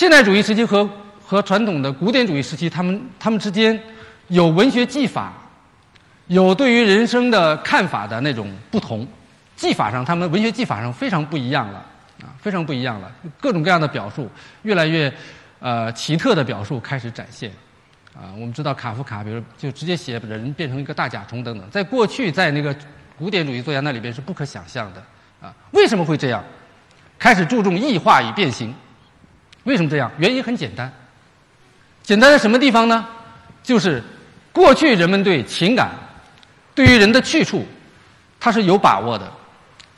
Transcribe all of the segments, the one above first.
现代主义时期和和传统的古典主义时期，他们他们之间有文学技法，有对于人生的看法的那种不同。技法上，他们文学技法上非常不一样了啊，非常不一样了。各种各样的表述，越来越呃奇特的表述开始展现。啊，我们知道卡夫卡，比如就直接写人变成一个大甲虫等等，在过去在那个古典主义作家那里边是不可想象的啊。为什么会这样？开始注重异化与变形。为什么这样？原因很简单，简单在什么地方呢？就是过去人们对情感，对于人的去处，他是有把握的。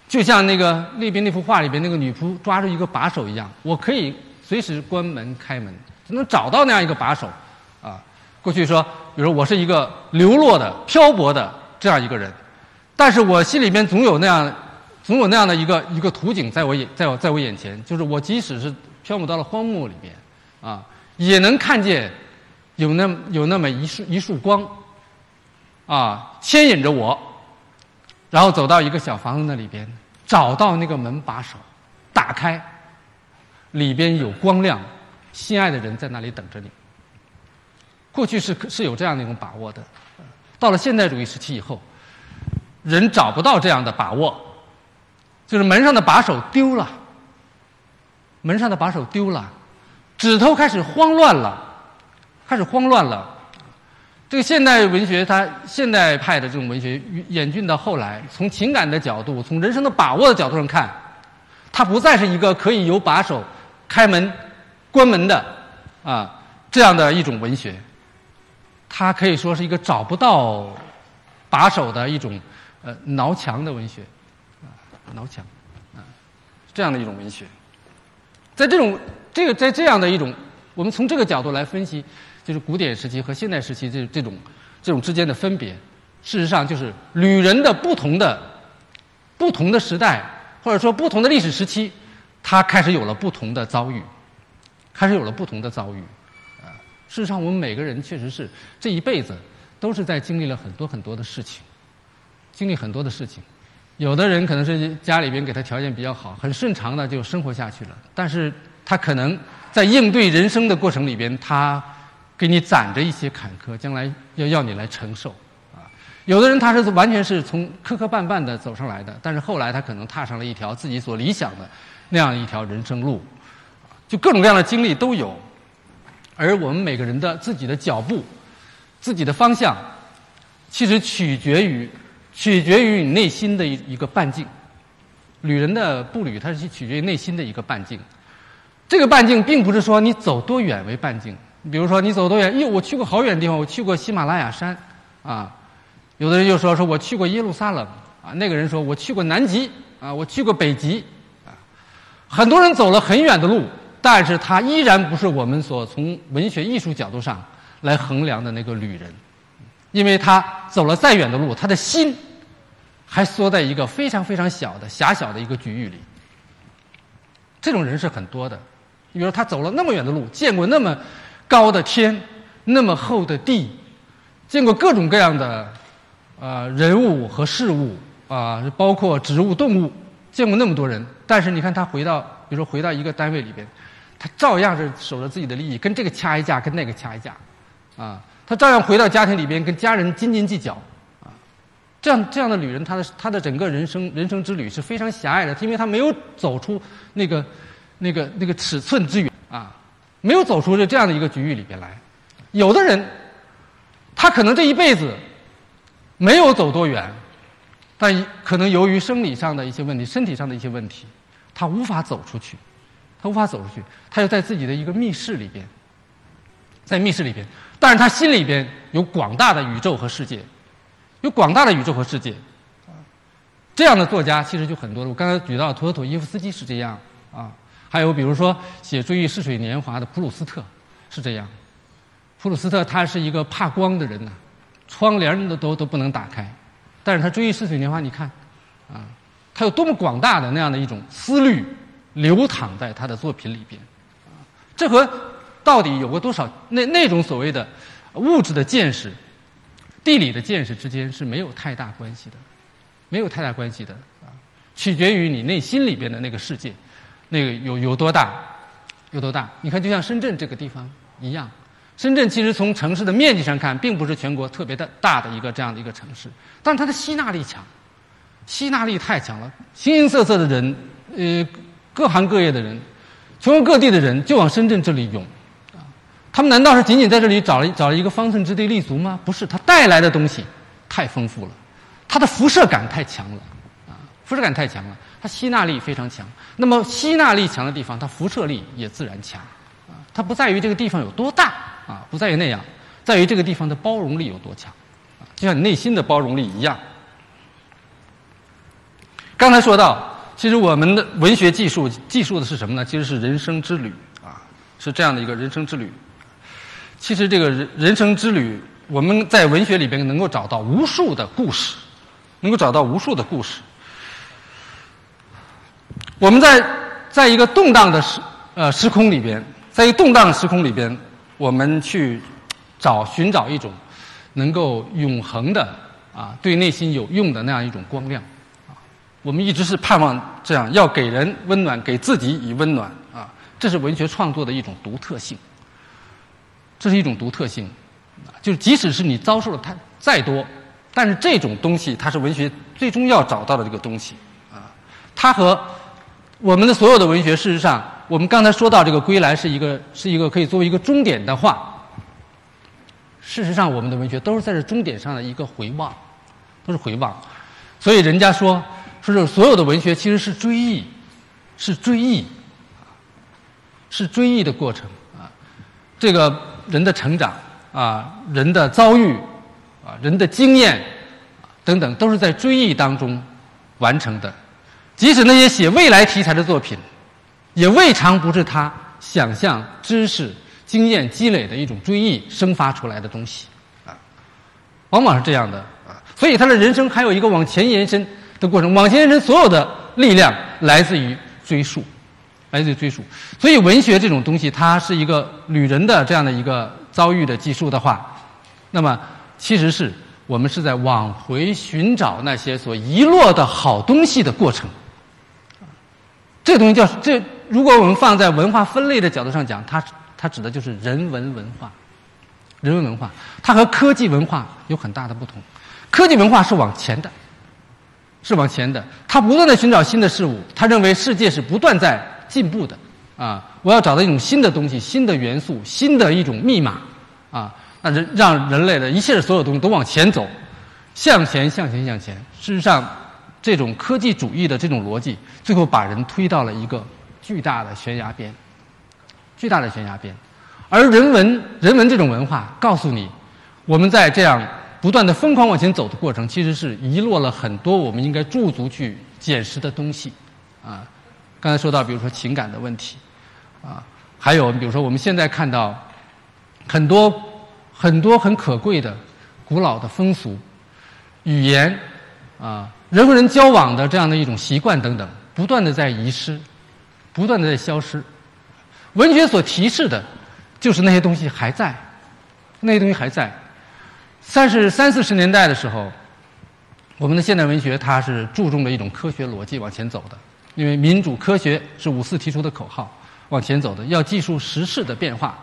就像那个那边那幅画里边那个女仆抓住一个把手一样，我可以随时关门开门，就能找到那样一个把手。啊，过去说，比如我是一个流落的、漂泊的这样一个人，但是我心里边总有那样，总有那样的一个一个图景在我眼在我在我眼前，就是我即使是漂泊到了荒漠里边，啊，也能看见有那有那么一束一束光，啊，牵引着我，然后走到一个小房子那里边。找到那个门把手，打开，里边有光亮，心爱的人在那里等着你。过去是是有这样的一种把握的，到了现代主义时期以后，人找不到这样的把握，就是门上的把手丢了，门上的把手丢了，指头开始慌乱了，开始慌乱了。这个现代文学，它现代派的这种文学演进到后来，从情感的角度，从人生的把握的角度上看，它不再是一个可以有把手开门、关门的啊这样的一种文学，它可以说是一个找不到把手的一种呃挠墙的文学啊挠墙啊这样的一种文学，在这种这个在这样的一种，我们从这个角度来分析。就是古典时期和现代时期这这种这种之间的分别，事实上就是旅人的不同的不同的时代，或者说不同的历史时期，他开始有了不同的遭遇，开始有了不同的遭遇。啊，事实上我们每个人确实是这一辈子都是在经历了很多很多的事情，经历很多的事情。有的人可能是家里边给他条件比较好，很顺畅的就生活下去了，但是他可能在应对人生的过程里边，他。给你攒着一些坎坷，将来要要你来承受，啊，有的人他是完全是从磕磕绊绊的走上来的，但是后来他可能踏上了一条自己所理想的那样一条人生路，就各种各样的经历都有，而我们每个人的自己的脚步、自己的方向，其实取决于取决于你内心的一一个半径，旅人的步履，它是取决于内心的一个半径，这个半径并不是说你走多远为半径。比如说，你走多远？哟，我去过好远的地方，我去过喜马拉雅山，啊，有的人就说说我去过耶路撒冷，啊，那个人说我去过南极，啊，我去过北极，啊，很多人走了很远的路，但是他依然不是我们所从文学艺术角度上来衡量的那个旅人，因为他走了再远的路，他的心还缩在一个非常非常小的狭小的一个局域里。这种人是很多的，你比如他走了那么远的路，见过那么。高的天，那么厚的地，见过各种各样的，呃，人物和事物啊，包括植物、动物，见过那么多人。但是你看他回到，比如说回到一个单位里边，他照样是守着自己的利益，跟这个掐一架，跟那个掐一架，啊，他照样回到家庭里边跟家人斤斤计较，啊，这样这样的女人，她的她的整个人生人生之旅是非常狭隘的，因为她没有走出那个那个那个尺寸之远。啊。没有走出这这样的一个局域里边来，有的人，他可能这一辈子没有走多远，但可能由于生理上的一些问题、身体上的一些问题，他无法走出去，他无法走出去，他就在自己的一个密室里边，在密室里边，但是他心里边有广大的宇宙和世界，有广大的宇宙和世界，这样的作家其实就很多了。我刚才举到陀思妥耶夫斯基是这样啊。还有比如说写《追忆似水年华》的普鲁斯特是这样，普鲁斯特他是一个怕光的人呐，窗帘都都都不能打开，但是他《追忆似水年华》，你看，啊，他有多么广大的那样的一种思虑流淌在他的作品里边，啊，这和到底有过多少那那种所谓的物质的见识、地理的见识之间是没有太大关系的，没有太大关系的啊，取决于你内心里边的那个世界。那个有有多大？有多大？你看，就像深圳这个地方一样，深圳其实从城市的面积上看，并不是全国特别的大的一个这样的一个城市，但它的吸纳力强，吸纳力太强了，形形色色的人，呃，各行各业的人，全国各地的人就往深圳这里涌，他们难道是仅仅在这里找了找了一个方寸之地立足吗？不是，它带来的东西太丰富了，它的辐射感太强了，啊，辐射感太强了。它吸纳力非常强，那么吸纳力强的地方，它辐射力也自然强，啊，它不在于这个地方有多大，啊，不在于那样，在于这个地方的包容力有多强，啊，就像你内心的包容力一样。刚才说到，其实我们的文学技术记述的是什么呢？其实是人生之旅，啊，是这样的一个人生之旅。其实这个人人生之旅，我们在文学里边能够找到无数的故事，能够找到无数的故事。我们在在一个动荡的时呃时空里边，在一个动荡的时空里边，我们去找寻找一种能够永恒的啊对内心有用的那样一种光亮啊。我们一直是盼望这样，要给人温暖，给自己以温暖啊。这是文学创作的一种独特性，这是一种独特性。就是即使是你遭受了太再多，但是这种东西它是文学最终要找到的这个东西啊。它和我们的所有的文学，事实上，我们刚才说到这个归来是一个是一个可以作为一个终点的话，事实上，我们的文学都是在这终点上的一个回望，都是回望。所以人家说，说是所有的文学其实是追忆，是追忆，是追忆的过程啊。这个人的成长啊，人的遭遇啊，人的经验等等，都是在追忆当中完成的。即使那些写未来题材的作品，也未尝不是他想象、知识、经验积累的一种追忆生发出来的东西，啊，往往是这样的啊。所以他的人生还有一个往前延伸的过程，往前延伸所有的力量来自于追溯，来自追溯。所以文学这种东西，它是一个旅人的这样的一个遭遇的记述的话，那么其实是我们是在往回寻找那些所遗落的好东西的过程。这东西叫这，如果我们放在文化分类的角度上讲，它它指的就是人文文化，人文文化，它和科技文化有很大的不同。科技文化是往前的，是往前的，它不断的寻找新的事物，它认为世界是不断在进步的啊！我要找到一种新的东西、新的元素、新的一种密码啊！那人让人类的一切所有东西都往前走，向前向前向前。事实上。这种科技主义的这种逻辑，最后把人推到了一个巨大的悬崖边，巨大的悬崖边。而人文人文这种文化告诉你，我们在这样不断的疯狂往前走的过程，其实是遗落了很多我们应该驻足去捡拾的东西。啊，刚才说到，比如说情感的问题，啊，还有比如说我们现在看到很多很多很可贵的古老的风俗语言，啊。人和人交往的这样的一种习惯等等，不断的在遗失，不断的在消失。文学所提示的，就是那些东西还在，那些东西还在。三十三四十年代的时候，我们的现代文学它是注重的一种科学逻辑往前走的，因为民主科学是五四提出的口号，往前走的要记述时事的变化，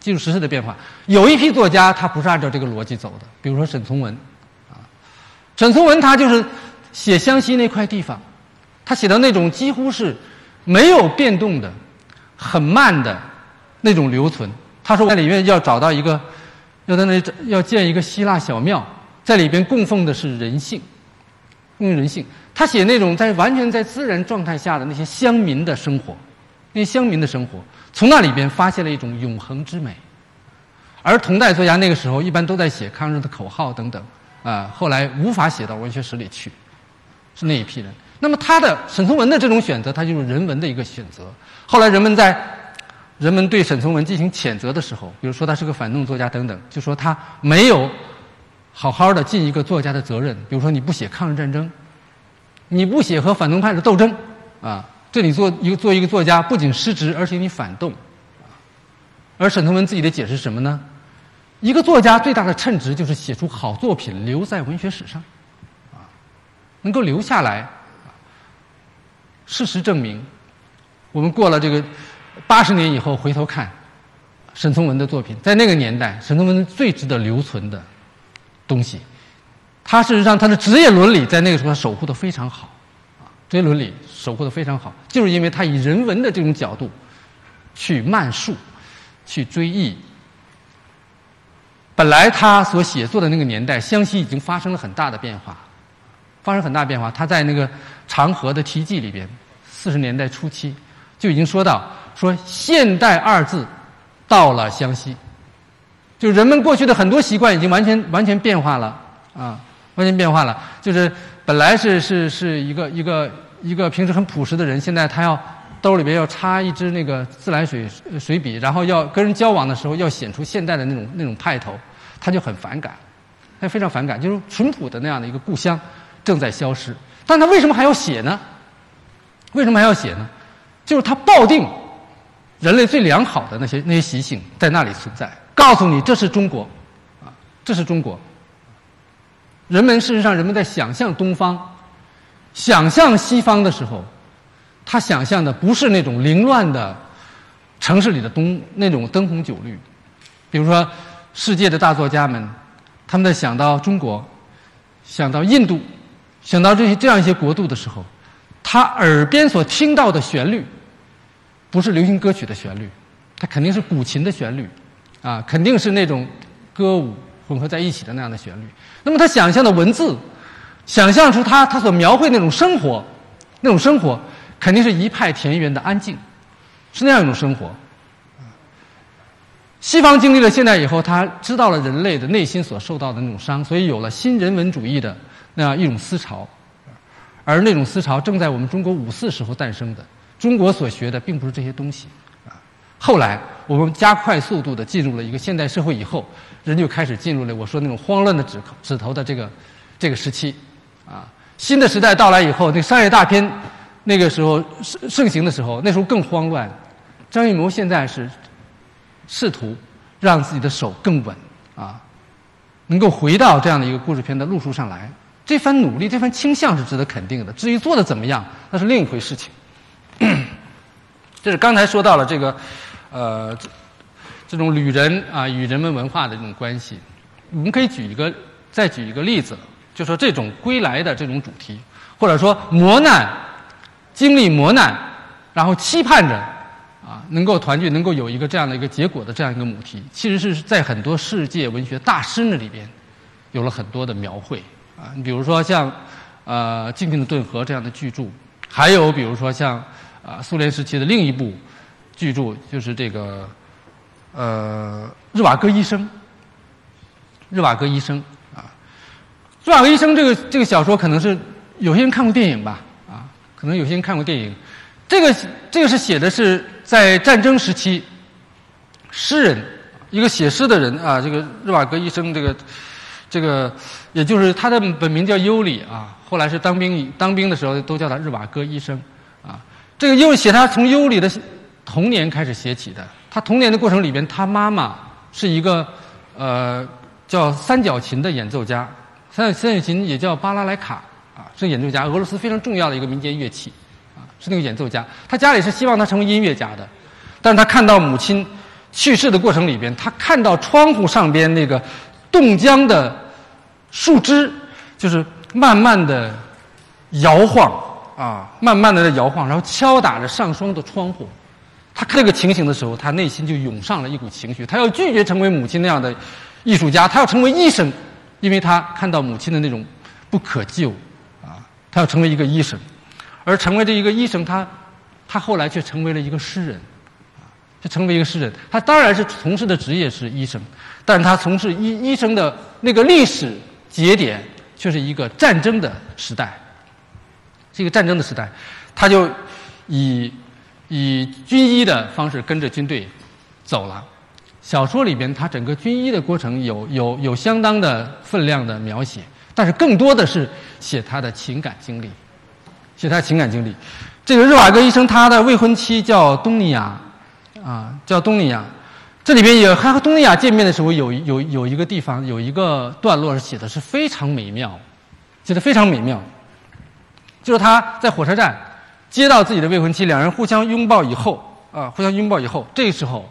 记述时事的变化。有一批作家他不是按照这个逻辑走的，比如说沈从文，啊，沈从文他就是。写湘西那块地方，他写的那种几乎是没有变动的、很慢的那种留存。他说在里面要找到一个，要在那里要建一个希腊小庙，在里边供奉的是人性，用人性。他写那种在完全在自然状态下的那些乡民的生活，那些乡民的生活，从那里边发现了一种永恒之美。而同代作家那个时候一般都在写抗日的口号等等，啊，后来无法写到文学史里去。是那一批人。那么他的沈从文的这种选择，他就是人文的一个选择。后来人们在人们对沈从文进行谴责的时候，比如说他是个反动作家等等，就说他没有好好的尽一个作家的责任。比如说你不写抗日战争，你不写和反动派的斗争，啊，这里做一个做一个作家不仅失职，而且你反动。而沈从文自己的解释是什么呢？一个作家最大的称职就是写出好作品，留在文学史上。啊能够留下来，事实证明，我们过了这个，八十年以后回头看沈从文的作品，在那个年代，沈从文最值得留存的东西，他事实上他的职业伦理在那个时候守护的非常好，啊，职业伦理守护的非常好，就是因为他以人文的这种角度去漫述，去追忆。本来他所写作的那个年代，湘西已经发生了很大的变化，发生很大变化。他在那个《长河的题记》里边，四十年代初期就已经说到，说“现代”二字到了湘西，就人们过去的很多习惯已经完全完全变化了啊，完全变化了。就是本来是是是一个一个一个平时很朴实的人，现在他要兜里边要插一支那个自来水水笔，然后要跟人交往的时候要显出现代的那种那种派头。他就很反感，他非常反感，就是淳朴的那样的一个故乡正在消失。但他为什么还要写呢？为什么还要写呢？就是他抱定人类最良好的那些那些习性在那里存在，告诉你这是中国，啊，这是中国。人们事实上，人们在想象东方、想象西方的时候，他想象的不是那种凌乱的城市里的东那种灯红酒绿，比如说。世界的大作家们，他们在想到中国、想到印度、想到这些这样一些国度的时候，他耳边所听到的旋律，不是流行歌曲的旋律，它肯定是古琴的旋律，啊，肯定是那种歌舞混合在一起的那样的旋律。那么他想象的文字，想象出他他所描绘那种生活，那种生活，肯定是一派田园的安静，是那样一种生活。西方经历了现代以后，他知道了人类的内心所受到的那种伤，所以有了新人文主义的那样一种思潮，而那种思潮正在我们中国五四时候诞生的。中国所学的并不是这些东西，啊，后来我们加快速度的进入了一个现代社会以后，人就开始进入了我说那种慌乱的指指头的这个这个时期，啊，新的时代到来以后，那商业大片那个时候盛盛行的时候，那时候更慌乱。张艺谋现在是。试图让自己的手更稳啊，能够回到这样的一个故事片的路数上来。这番努力，这番倾向是值得肯定的。至于做的怎么样，那是另一回事情。这是刚才说到了这个，呃，这种旅人啊与人文文化的这种关系。我们可以举一个，再举一个例子，就说这种归来的这种主题，或者说磨难，经历磨难，然后期盼着。啊，能够团聚，能够有一个这样的一个结果的这样一个母题，其实是在很多世界文学大师那里边，有了很多的描绘啊。你比如说像，呃，《静静的顿河》这样的巨著，还有比如说像，啊，苏联时期的另一部巨著，就是这个，呃，《日瓦戈医生》。日瓦戈医生啊，日瓦戈医生这个这个小说，可能是有些人看过电影吧，啊，可能有些人看过电影。这个这个是写的是在战争时期，诗人一个写诗的人啊，这个日瓦戈医生，这个这个也就是他的本名叫尤里啊，后来是当兵当兵的时候都叫他日瓦戈医生啊。这个尤写他从尤里的童年开始写起的，他童年的过程里边，他妈妈是一个呃叫三角琴的演奏家，三角三角琴也叫巴拉莱卡啊，是演奏家，俄罗斯非常重要的一个民间乐器。啊是那个演奏家，他家里是希望他成为音乐家的，但是他看到母亲去世的过程里边，他看到窗户上边那个冻僵的树枝，就是慢慢的摇晃啊，慢慢的在摇晃，然后敲打着上霜的窗户。他看这个情形的时候，他内心就涌上了一股情绪，他要拒绝成为母亲那样的艺术家，他要成为医生，因为他看到母亲的那种不可救啊，他要成为一个医生。而成为这一个医生，他，他后来却成为了一个诗人，啊，就成为一个诗人。他当然是从事的职业是医生，但是他从事医医生的那个历史节点却是一个战争的时代，是一个战争的时代。他就以以军医的方式跟着军队走了。小说里边，他整个军医的过程有有有相当的分量的描写，但是更多的是写他的情感经历。写他情感经历，这个日瓦戈医生他的未婚妻叫东尼亚，啊，叫东尼亚。这里边也他和东尼亚见面的时候，有有有一个地方有一个段落是写的是非常美妙，写的非常美妙。就是他在火车站接到自己的未婚妻，两人互相拥抱以后，啊，互相拥抱以后，这个时候，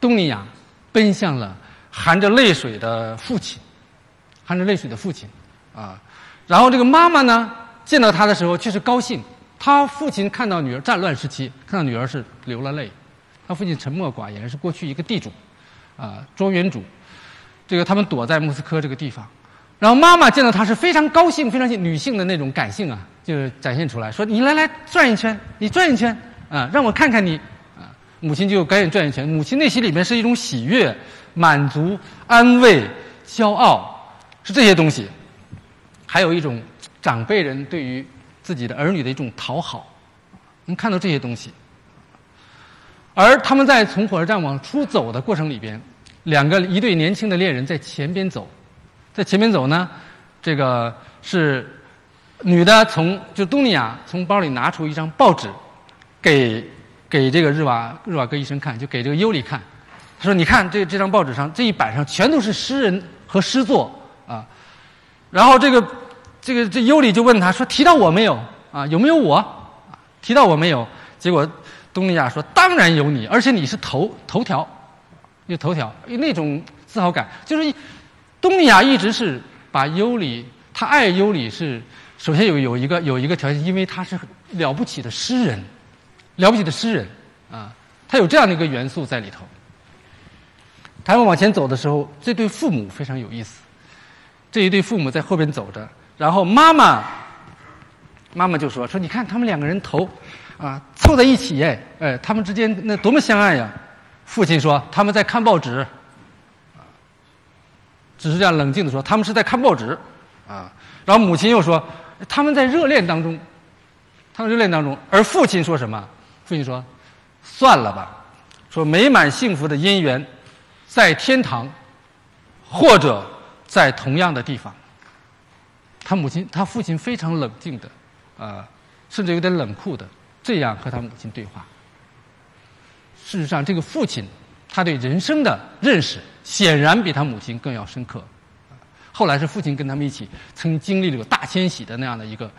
东尼亚奔向了含着泪水的父亲，含着泪水的父亲，啊，然后这个妈妈呢，见到他的时候却是高兴。他父亲看到女儿战乱时期，看到女儿是流了泪。他父亲沉默寡言，是过去一个地主，啊，庄园主。这个他们躲在莫斯科这个地方，然后妈妈见到他是非常高兴，非常女性的那种感性啊，就展现出来，说：“你来来转一圈，你转一圈啊，让我看看你啊。”母亲就赶紧转一圈，母亲内心里面是一种喜悦、满足、安慰、骄傲，是这些东西，还有一种长辈人对于自己的儿女的一种讨好，能看到这些东西。而他们在从火车站往出走的过程里边。两个一对年轻的恋人在前边走，在前面走呢，这个是女的从就东尼亚从包里拿出一张报纸，给给这个日瓦日瓦戈医生看，就给这个尤里看。他说：“你看这这张报纸上这一版上全都是诗人和诗作啊。”然后这个这个这尤里就问他说：“提到我没有啊？有没有我？提到我没有？”结果东尼亚说：“当然有你，而且你是头头条。”就头条，那种自豪感，就是东尼亚一直是把尤里，他爱尤里是首先有有一个有一个条件，因为他是了不起的诗人，了不起的诗人啊，他有这样的一个元素在里头。他们往前走的时候，这对父母非常有意思，这一对父母在后边走着，然后妈妈妈妈就说说你看他们两个人头啊凑在一起哎哎，他们之间那多么相爱呀。父亲说：“他们在看报纸。”只是这样冷静的说：“他们是在看报纸。”啊，然后母亲又说：“他们在热恋当中。”他们热恋当中，而父亲说什么？父亲说：“算了吧，说美满幸福的姻缘，在天堂，或者在同样的地方。”他母亲，他父亲非常冷静的，啊，甚至有点冷酷的，这样和他母亲对话。事实上，这个父亲，他对人生的认识显然比他母亲更要深刻。后来是父亲跟他们一起，曾经历了大迁徙的那样的一个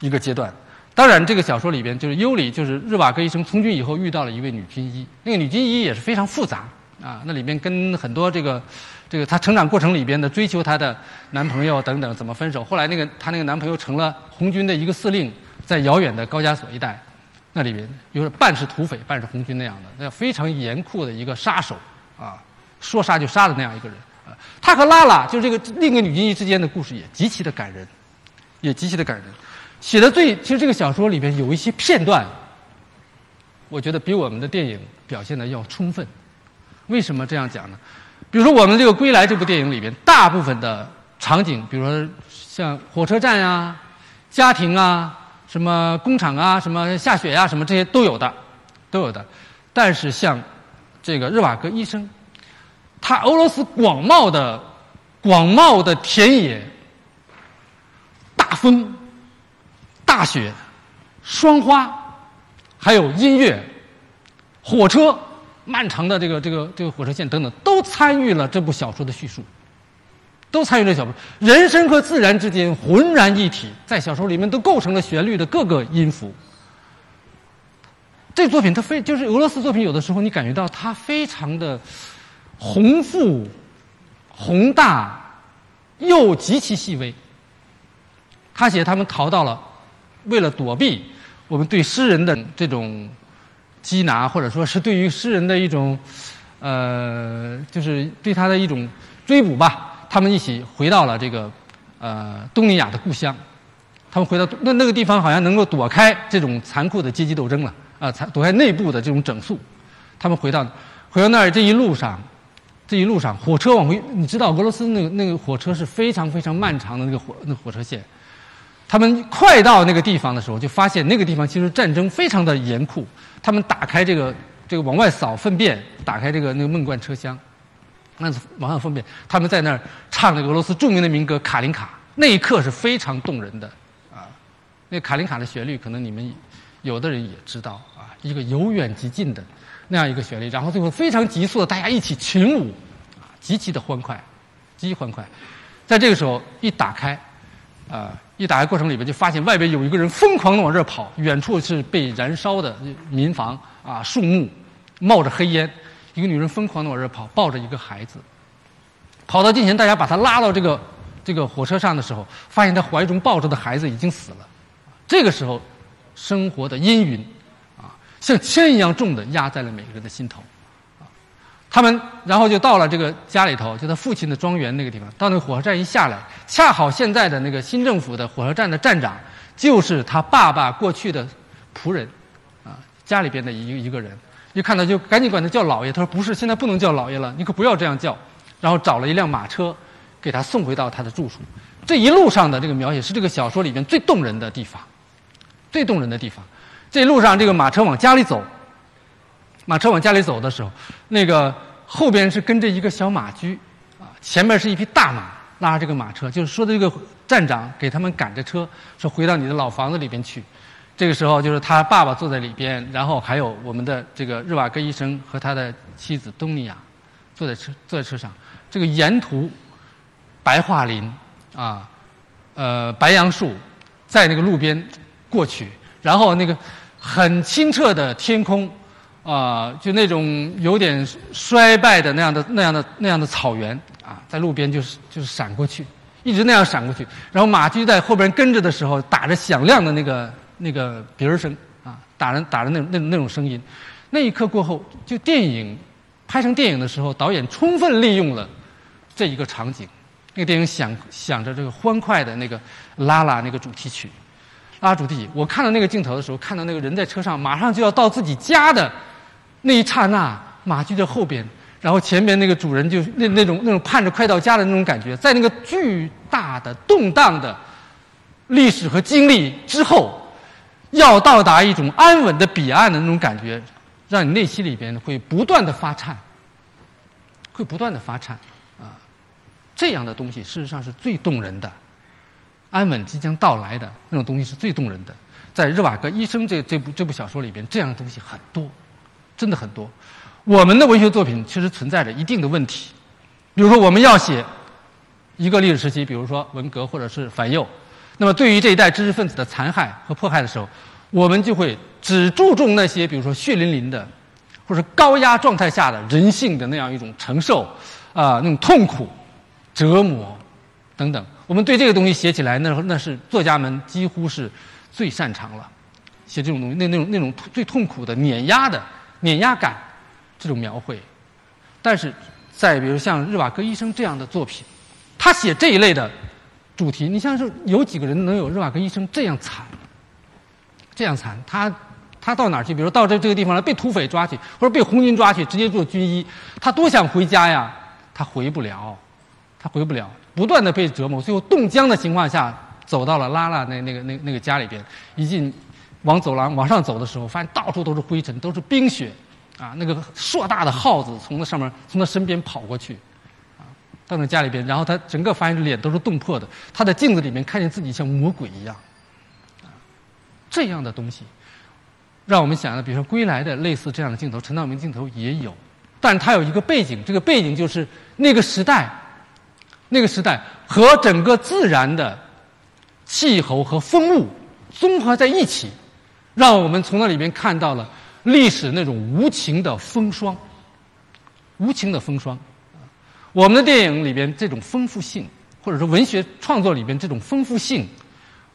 一个阶段。当然，这个小说里边就是尤里，就是日瓦戈医生从军以后遇到了一位女军医，那个女军医也是非常复杂啊。那里边跟很多这个这个她成长过程里边的追求她的男朋友等等怎么分手。后来那个她那个男朋友成了红军的一个司令，在遥远的高加索一带。那里边有半是土匪，半是红军那样的，那非常严酷的一个杀手啊，说杀就杀的那样一个人啊。他和拉拉就是这个另一个女军医之间的故事也极其的感人，也极其的感人。写的最其实这个小说里边有一些片段，我觉得比我们的电影表现的要充分。为什么这样讲呢？比如说我们这个《归来》这部电影里边，大部分的场景，比如说像火车站呀、家庭啊。什么工厂啊，什么下雪呀，什么这些都有的，都有的。但是像这个日瓦戈医生，他俄罗斯广袤的广袤的田野、大风、大雪、霜花，还有音乐、火车、漫长的这个这个这个火车线等等，都参与了这部小说的叙述。都参与这小说，人生和自然之间浑然一体，在小说里面都构成了旋律的各个音符。这作品它非就是俄罗斯作品，有的时候你感觉到它非常的宏富、宏大，又极其细微。他写他们逃到了，为了躲避我们对诗人的这种缉拿，或者说是对于诗人的一种呃，就是对他的一种追捕吧。他们一起回到了这个，呃，东尼亚的故乡。他们回到那那个地方，好像能够躲开这种残酷的阶级斗争了啊，躲开内部的这种整肃。他们回到回到那儿这一路上，这一路上火车往回，你知道俄罗斯那个那个火车是非常非常漫长的那个火那火车线。他们快到那个地方的时候，就发现那个地方其实战争非常的严酷。他们打开这个这个往外扫粪便，打开这个那个闷罐车厢。那是往上分辨，他们在那儿唱那个俄罗斯著名的民歌《卡林卡》，那一刻是非常动人的啊。那卡林卡的旋律，可能你们有的人也知道啊，一个由远及近的那样一个旋律，然后最后非常急速的大家一起群舞啊，极其的欢快，极其欢快。在这个时候一打开啊，一打开过程里边，就发现外边有一个人疯狂的往这儿跑，远处是被燃烧的民房啊，树木冒着黑烟，一个女人疯狂的往这儿跑，抱着一个孩子，跑到近前，大家把她拉到这个这个火车上的时候，发现她怀中抱着的孩子已经死了。这个时候，生活的阴云，像铅一样重的压在了每个人的心头。他们然后就到了这个家里头，就他父亲的庄园那个地方。到那个火车站一下来，恰好现在的那个新政府的火车站的站长，就是他爸爸过去的仆人，啊，家里边的一一个人。一看到就赶紧管他叫老爷。他说不是，现在不能叫老爷了，你可不要这样叫。然后找了一辆马车，给他送回到他的住处。这一路上的这个描写是这个小说里边最动人的地方，最动人的地方。这路上这个马车往家里走。马车往家里走的时候，那个后边是跟着一个小马驹，啊，前面是一匹大马拉着这个马车。就是说的这个站长给他们赶着车，说回到你的老房子里边去。这个时候就是他爸爸坐在里边，然后还有我们的这个日瓦戈医生和他的妻子东尼娅坐在车坐在车上。这个沿途白桦林啊，呃白杨树在那个路边过去，然后那个很清澈的天空。啊，就那种有点衰败的那样的、那样的、那样的草原啊，在路边就是就是闪过去，一直那样闪过去。然后马驹在后边跟着的时候，打着响亮的那个那个笛儿声啊，打着打着那那那种声音。那一刻过后，就电影拍成电影的时候，导演充分利用了这一个场景。那个电影响响着这个欢快的那个拉拉那个主题曲，拉主题。我看到那个镜头的时候，看到那个人在车上，马上就要到自己家的。那一刹那，马驹在后边，然后前面那个主人就那那种那种盼着快到家的那种感觉，在那个巨大的动荡的历史和经历之后，要到达一种安稳的彼岸的那种感觉，让你内心里边会不断的发颤，会不断的发颤啊！这样的东西事实上是最动人的，安稳即将到来的那种东西是最动人的。在日瓦戈医生这这部这部小说里边，这样的东西很多。真的很多，我们的文学作品其实存在着一定的问题，比如说我们要写一个历史时期，比如说文革或者是反右，那么对于这一代知识分子的残害和迫害的时候，我们就会只注重那些比如说血淋淋的，或者高压状态下的人性的那样一种承受啊那种痛苦、折磨等等。我们对这个东西写起来，那那是作家们几乎是最擅长了，写这种东西，那那种那种最痛苦的碾压的。碾压感，这种描绘，但是，在比如像日瓦戈医生这样的作品，他写这一类的主题，你像是有几个人能有日瓦戈医生这样惨，这样惨？他他到哪儿去？比如到这这个地方来，被土匪抓去，或者被红军抓去，直接做军医，他多想回家呀，他回不了，他回不了，不断的被折磨，最后冻僵的情况下，走到了拉拉那那个那那个家里边，一进。往走廊往上走的时候，发现到处都是灰尘，都是冰雪，啊，那个硕大的耗子从那上面从他身边跑过去，啊，到那家里边，然后他整个发现脸都是冻破的，他在镜子里面看见自己像魔鬼一样，啊，这样的东西，让我们想到，比如说《归来》的类似这样的镜头，陈道明镜头也有，但它有一个背景，这个背景就是那个时代，那个时代和整个自然的气候和风物综合在一起。让我们从那里面看到了历史那种无情的风霜，无情的风霜。我们的电影里边这种丰富性，或者说文学创作里边这种丰富性，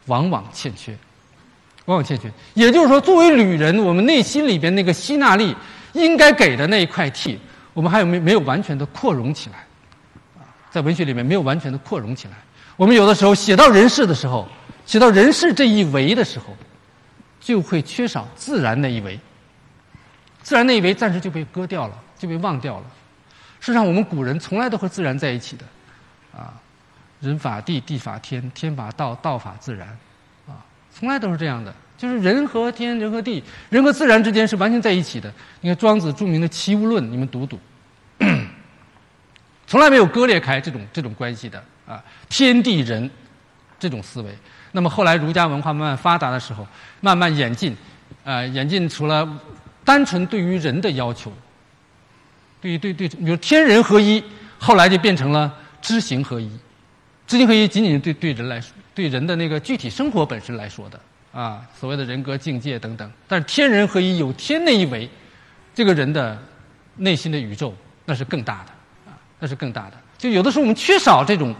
往往欠缺，往往欠缺。也就是说，作为旅人，我们内心里边那个吸纳力应该给的那一块屉，我们还有没没有完全的扩容起来？在文学里面没有完全的扩容起来。我们有的时候写到人世的时候，写到人世这一维的时候。就会缺少自然那一维，自然那一维暂时就被割掉了，就被忘掉了。事实上，我们古人从来都和自然在一起的，啊，人法地，地法天，天法道，道法自然，啊，从来都是这样的。就是人和天，人和地，人和自然之间是完全在一起的。你看庄子著名的《齐物论》，你们读读，从来没有割裂开这种这种关系的啊，天地人这种思维。那么后来儒家文化慢慢发达的时候，慢慢演进，呃，演进除了单纯对于人的要求，对于对对，比如天人合一，后来就变成了知行合一，知行合一仅仅对对人来说，对人的那个具体生活本身来说的啊，所谓的人格境界等等。但是天人合一有天那一维，这个人的内心的宇宙那是更大的，那是更大的。就有的时候我们缺少这种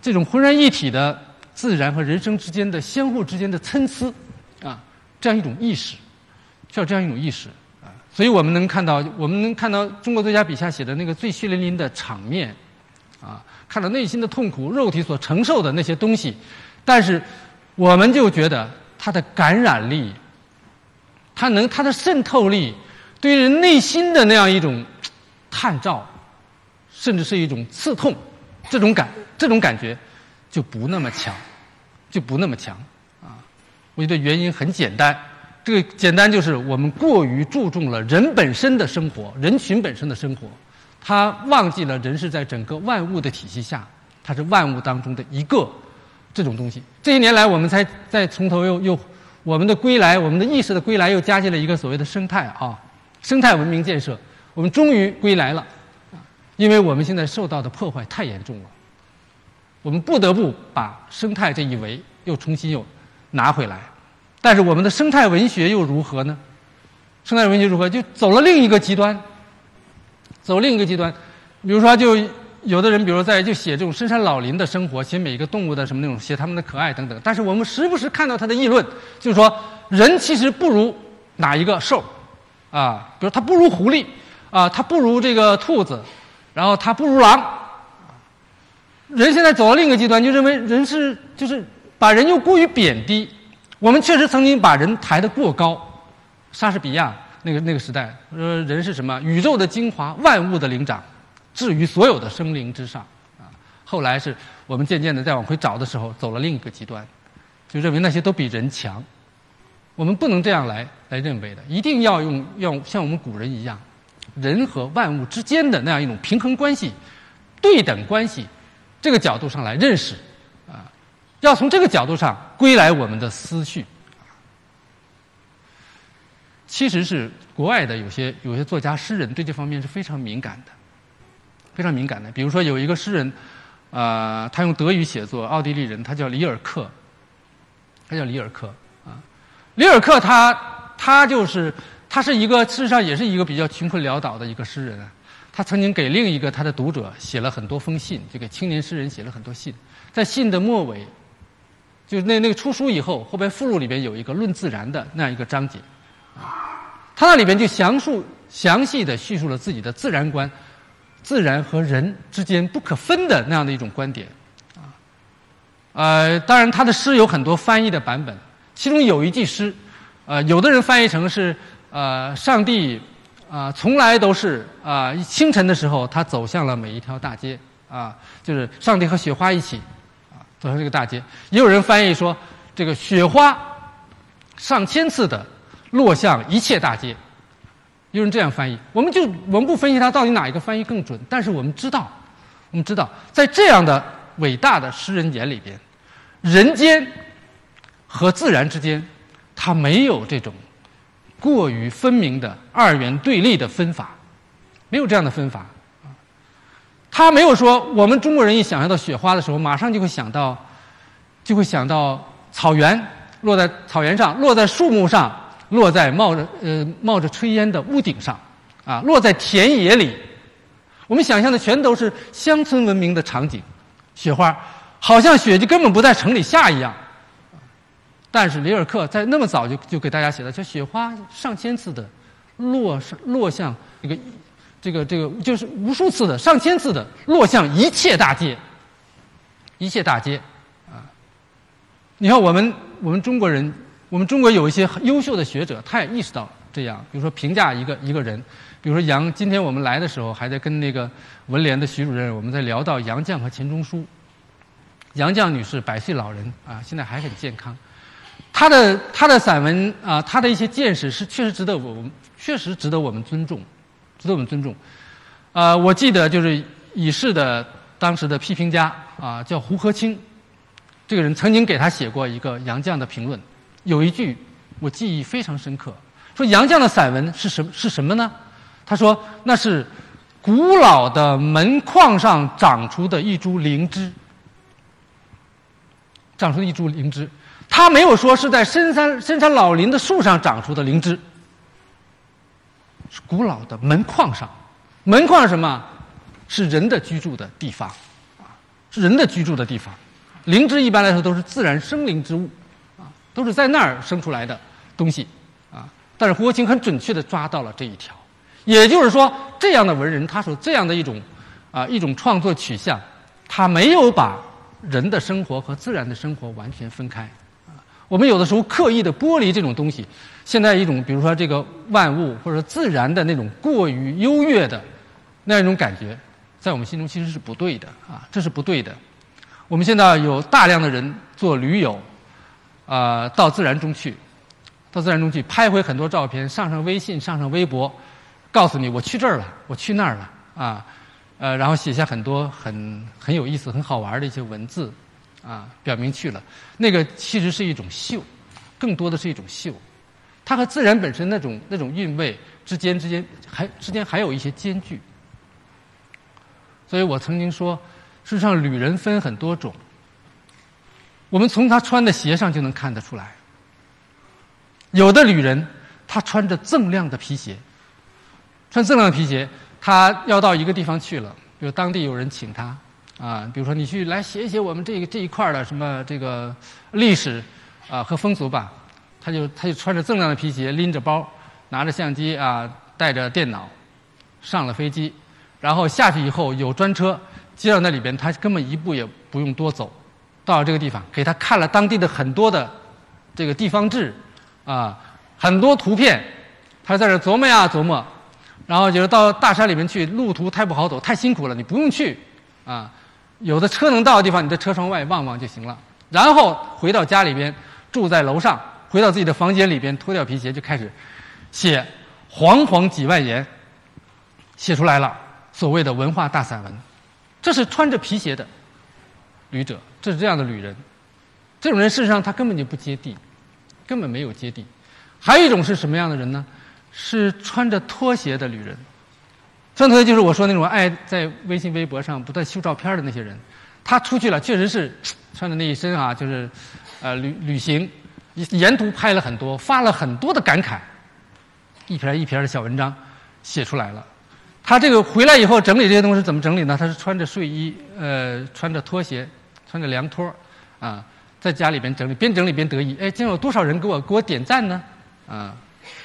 这种浑然一体的自然和人生之间的相互之间的参差啊，这样一种意识，需要这样一种意识啊。所以我们能看到，我们能看到中国作家笔下写的那个最血淋淋的场面啊。看到内心的痛苦，肉体所承受的那些东西，但是我们就觉得它的感染力，它能它的渗透力，对于人内心的那样一种探照，甚至是一种刺痛，这种感这种感觉就不那么强，就不那么强啊！我觉得原因很简单，这个简单就是我们过于注重了人本身的生活，人群本身的生活。他忘记了人是在整个万物的体系下，它是万物当中的一个这种东西。这些年来，我们才再从头又又我们的归来，我们的意识的归来，又加进了一个所谓的生态啊，生态文明建设。我们终于归来了，因为我们现在受到的破坏太严重了，我们不得不把生态这一维又重新又拿回来。但是我们的生态文学又如何呢？生态文学如何？就走了另一个极端。走另一个极端，比如说，就有的人，比如在就写这种深山老林的生活，写每一个动物的什么那种，写他们的可爱等等。但是我们时不时看到他的议论，就是说，人其实不如哪一个兽，啊，比如他不如狐狸，啊，他不如这个兔子，然后他不如狼。人现在走到另一个极端，就认为人是就是把人又过于贬低。我们确实曾经把人抬得过高，莎士比亚。那个那个时代，说人是什么？宇宙的精华，万物的灵长，置于所有的生灵之上啊。后来是我们渐渐的再往回找的时候，走了另一个极端，就认为那些都比人强。我们不能这样来来认为的，一定要用用像我们古人一样，人和万物之间的那样一种平衡关系、对等关系这个角度上来认识啊。要从这个角度上归来我们的思绪。其实是国外的有些有些作家诗人对这方面是非常敏感的，非常敏感的。比如说有一个诗人，啊，他用德语写作，奥地利人，他叫里尔克，他叫里尔克啊。里尔克他他就是他是一个事实上也是一个比较穷困潦倒的一个诗人啊。他曾经给另一个他的读者写了很多封信，就给青年诗人写了很多信。在信的末尾，就是那那个出书以后，后边附录里边有一个论自然的那样一个章节。啊他那里边就详述、详细的叙述了自己的自然观，自然和人之间不可分的那样的一种观点，啊，呃，当然他的诗有很多翻译的版本，其中有一句诗，呃，有的人翻译成是，呃，上帝啊，从来都是啊，清晨的时候他走向了每一条大街，啊，就是上帝和雪花一起，啊，走向这个大街。也有人翻译说，这个雪花上千次的。落向一切大街，有人这样翻译，我们就我们不分析它到底哪一个翻译更准，但是我们知道，我们知道，在这样的伟大的诗人眼里边，人间和自然之间，他没有这种过于分明的二元对立的分法，没有这样的分法，他没有说我们中国人一想象到雪花的时候，马上就会想到，就会想到草原落在草原上，落在树木上。落在冒着呃冒着炊烟的屋顶上，啊，落在田野里，我们想象的全都是乡村文明的场景，雪花，好像雪就根本不在城里下一样。但是里尔克在那么早就就给大家写了，叫雪花上千次的落上落向这个这个这个就是无数次的上千次的落向一切大街，一切大街，啊，你看我们我们中国人。我们中国有一些优秀的学者，他也意识到这样。比如说评价一个一个人，比如说杨。今天我们来的时候，还在跟那个文联的徐主任，我们在聊到杨绛和钱钟书。杨绛女士百岁老人啊，现在还很健康。他的他的散文啊，他的一些见识是确实值得我们确实值得我们尊重，值得我们尊重。啊，我记得就是已逝的当时的批评家啊，叫胡和清，这个人曾经给他写过一个杨绛的评论。有一句我记忆非常深刻，说杨绛的散文是什是什么呢？他说那是古老的门框上长出的一株灵芝，长出的一株灵芝。他没有说是在深山深山老林的树上长出的灵芝，是古老的门框上。门框是什么？是人的居住的地方，啊，是人的居住的地方。灵芝一般来说都是自然生灵之物，啊，都是在那儿生出来的东西，啊。但是胡国清很准确的抓到了这一条，也就是说，这样的文人他所这样的一种，啊，一种创作取向，他没有把人的生活和自然的生活完全分开。我们有的时候刻意的剥离这种东西，现在一种比如说这个万物或者自然的那种过于优越的那样一种感觉，在我们心中其实是不对的啊，这是不对的。我们现在有大量的人做驴友，啊，到自然中去，到自然中去拍回很多照片，上上微信，上上微博，告诉你我去这儿了，我去那儿了啊，呃，然后写下很多很很有意思、很好玩的一些文字。啊，表明去了，那个其实是一种秀，更多的是一种秀，它和自然本身那种那种韵味之间之间还之间还有一些间距。所以我曾经说，事实上，旅人分很多种，我们从他穿的鞋上就能看得出来。有的旅人他穿着锃亮的皮鞋，穿锃亮的皮鞋，他要到一个地方去了，比如当地有人请他。啊，比如说你去来写一写我们这个这一块的什么这个历史啊和风俗吧，他就他就穿着锃亮的皮鞋，拎着包，拿着相机啊，带着电脑，上了飞机，然后下去以后有专车接到那里边，他根本一步也不用多走，到了这个地方，给他看了当地的很多的这个地方志啊，很多图片，他在这琢磨呀琢磨，然后就是到大山里面去，路途太不好走，太辛苦了，你不用去啊。有的车能到的地方，你在车窗外望望就行了。然后回到家里边，住在楼上，回到自己的房间里边，脱掉皮鞋就开始写煌煌几万言，写出来了所谓的文化大散文。这是穿着皮鞋的旅者，这是这样的旅人。这种人事实上他根本就不接地，根本没有接地。还有一种是什么样的人呢？是穿着拖鞋的旅人。这同学就是我说那种爱在微信、微博上不断修照片的那些人，他出去了，确实是穿的那一身啊，就是呃旅旅行，沿途拍了很多，发了很多的感慨，一篇一篇的小文章写出来了。他这个回来以后整理这些东西怎么整理呢？他是穿着睡衣，呃，穿着拖鞋，穿着凉拖，啊，在家里边整理，边整理边得意。哎，今天有多少人给我给我点赞呢？啊，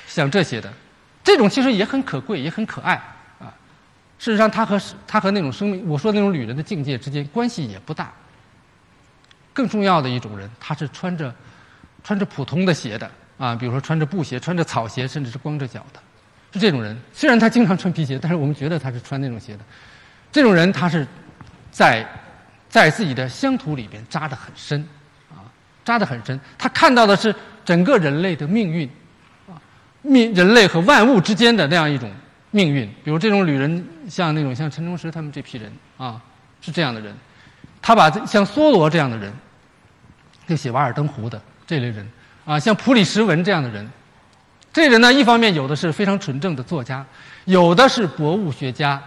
像这些的，这种其实也很可贵，也很可爱。事实上，他和他和那种生命，我说那种旅人的境界之间关系也不大。更重要的一种人，他是穿着穿着普通的鞋的啊，比如说穿着布鞋、穿着草鞋，甚至是光着脚的，是这种人。虽然他经常穿皮鞋，但是我们觉得他是穿那种鞋的。这种人，他是在在自己的乡土里边扎得很深啊，扎得很深。他看到的是整个人类的命运啊，命人类和万物之间的那样一种。命运，比如这种旅人，像那种像陈忠实他们这批人啊，是这样的人。他把像梭罗这样的人，就写《瓦尔登湖》的这类人啊，像普里什文这样的人，这人呢，一方面有的是非常纯正的作家，有的是博物学家，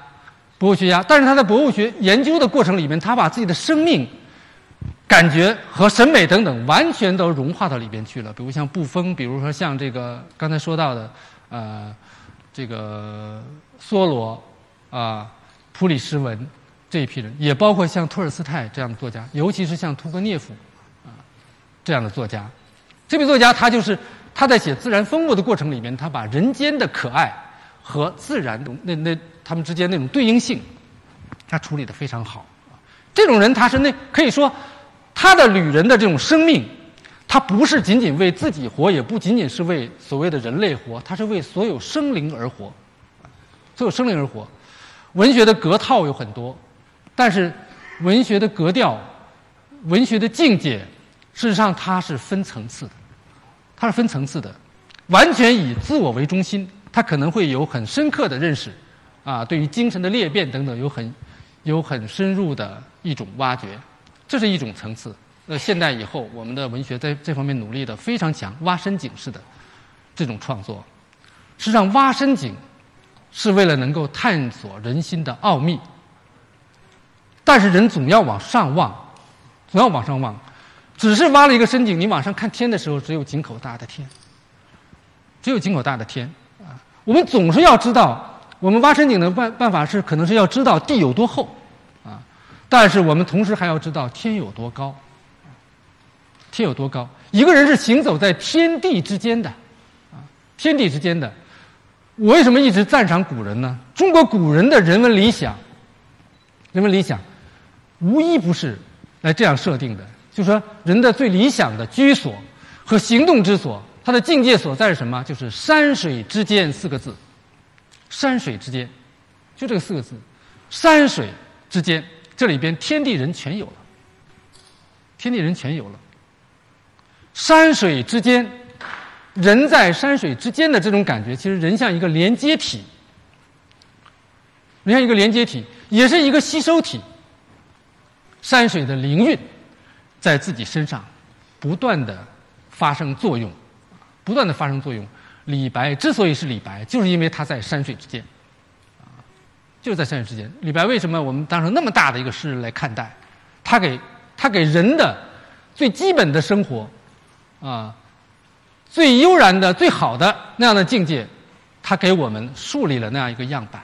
博物学家。但是他在博物学研究的过程里面，他把自己的生命、感觉和审美等等，完全都融化到里边去了。比如像布封，比如说像这个刚才说到的，呃。这个梭罗啊，普里什文这一批人，也包括像托尔斯泰这样的作家，尤其是像屠格涅夫啊这样的作家。这批作家他就是他在写自然风物的过程里面，他把人间的可爱和自然那那他们之间那种对应性，他处理的非常好。这种人他是那可以说他的旅人的这种生命。他不是仅仅为自己活，也不仅仅是为所谓的人类活，他是为所有生灵而活，所有生灵而活。文学的格套有很多，但是文学的格调、文学的境界，事实上它是分层次的，它是分层次的。完全以自我为中心，他可能会有很深刻的认识，啊，对于精神的裂变等等，有很有很深入的一种挖掘，这是一种层次。那现代以后，我们的文学在这方面努力的非常强，挖深井式的这种创作。实际上，挖深井是为了能够探索人心的奥秘。但是，人总要往上望，总要往上望。只是挖了一个深井，你往上看天的时候，只有井口大的天，只有井口大的天啊。我们总是要知道，我们挖深井的办办法是，可能是要知道地有多厚啊，但是我们同时还要知道天有多高，天有多高。一个人是行走在天地之间的啊，天地之间的。我为什么一直赞赏古人呢？中国古人的人文理想，人文理想，无一不是来这样设定的。就说人的最理想的居所和行动之所，他的境界所在是什么？就是山水之间四个字。山水之间，就这个四个字。山水之间，这里边天地人全有了。天地人全有了。山水之间，人在山水之间的这种感觉，其实人像一个连接体，人像一个连接体，也是一个吸收体。山水的灵韵。在自己身上不断的发生作用，不断的发生作用。李白之所以是李白，就是因为他在山水之间，就是在山水之间。李白为什么我们当成那么大的一个诗人来看待？他给他给人的最基本的生活，啊，最悠然的、最好的那样的境界，他给我们树立了那样一个样板，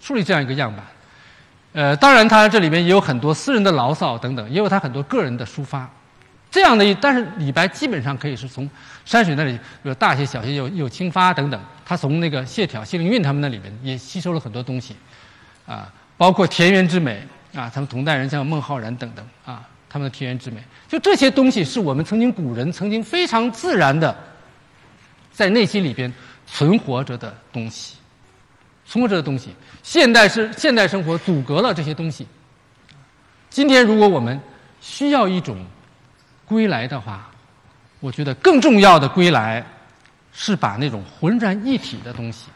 树立这样一个样板。呃，当然，他这里面也有很多私人的牢骚等等，也有他很多个人的抒发，这样的。但是李白基本上可以是从山水那里，有大写、小写，有有清发等等。他从那个谢朓、谢灵运他们那里面也吸收了很多东西，啊，包括田园之美啊，他们同代人像孟浩然等等啊，他们的田园之美，就这些东西是我们曾经古人曾经非常自然的在内心里边存活着的东西。存活着的东西，现代是现代生活阻隔了这些东西。今天，如果我们需要一种归来的话，我觉得更重要的归来是把那种浑然一体的东西，